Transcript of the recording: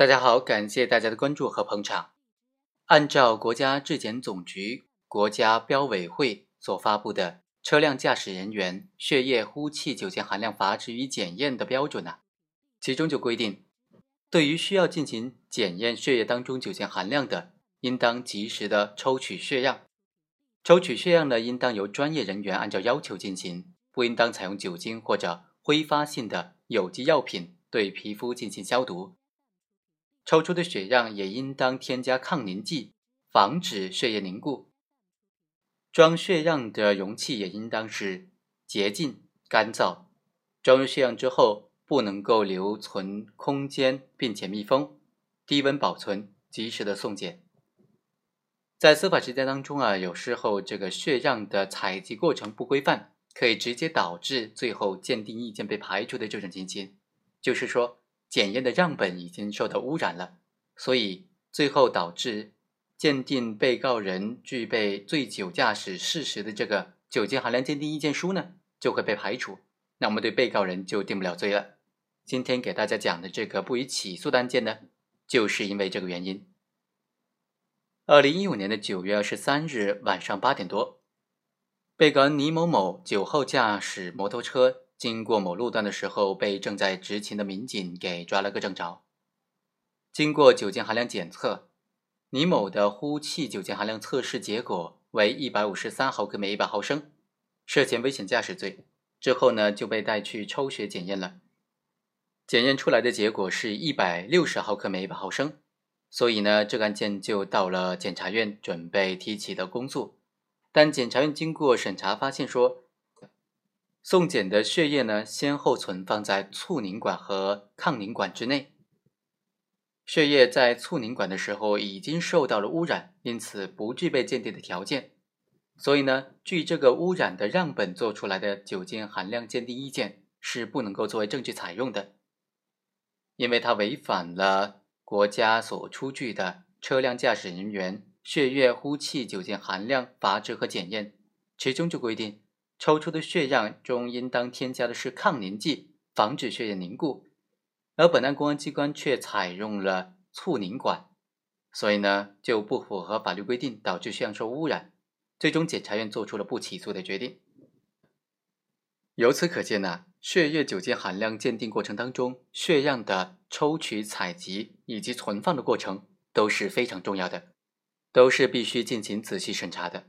大家好，感谢大家的关注和捧场。按照国家质检总局、国家标委会所发布的《车辆驾驶人员血液呼气酒精含量阀值与检验的标准》呢，其中就规定，对于需要进行检验血液当中酒精含量的，应当及时的抽取血样。抽取血样呢，应当由专业人员按照要求进行，不应当采用酒精或者挥发性的有机药品对皮肤进行消毒。抽出的血样也应当添加抗凝剂，防止血液凝固。装血样的容器也应当是洁净、干燥。装入血样之后，不能够留存空间，并且密封，低温保存，及时的送检。在司法实践当中啊，有时候这个血样的采集过程不规范，可以直接导致最后鉴定意见被排除的这种情形，就是说。检验的样本已经受到污染了，所以最后导致鉴定被告人具备醉酒驾驶事实的这个酒精含量鉴定意见书呢，就会被排除，那我们对被告人就定不了罪了。今天给大家讲的这个不予起诉的案件呢，就是因为这个原因。二零一五年的九月二十三日晚上八点多，被告人倪某某酒后驾驶摩托车。经过某路段的时候，被正在执勤的民警给抓了个正着。经过酒精含量检测，倪某的呼气酒精含量测试结果为一百五十三毫克每一百毫升，涉嫌危险驾驶罪。之后呢，就被带去抽血检验了。检验出来的结果是一百六十毫克每一百毫升，所以呢，这个案件就到了检察院准备提起的公诉。但检察院经过审查发现说。送检的血液呢，先后存放在促凝管和抗凝管之内。血液在促凝管的时候已经受到了污染，因此不具备鉴定的条件。所以呢，据这个污染的样本做出来的酒精含量鉴定意见是不能够作为证据采用的，因为它违反了国家所出具的《车辆驾驶人员血液呼气酒精含量阀值和检验》，其中就规定。抽出的血样中应当添加的是抗凝剂，防止血液凝固，而本案公安机关却采用了促凝管，所以呢就不符合法律规定，导致血样受污染。最终，检察院做出了不起诉的决定。由此可见呢，血液酒精含量鉴定过程当中，血样的抽取、采集以及存放的过程都是非常重要的，都是必须进行仔细审查的。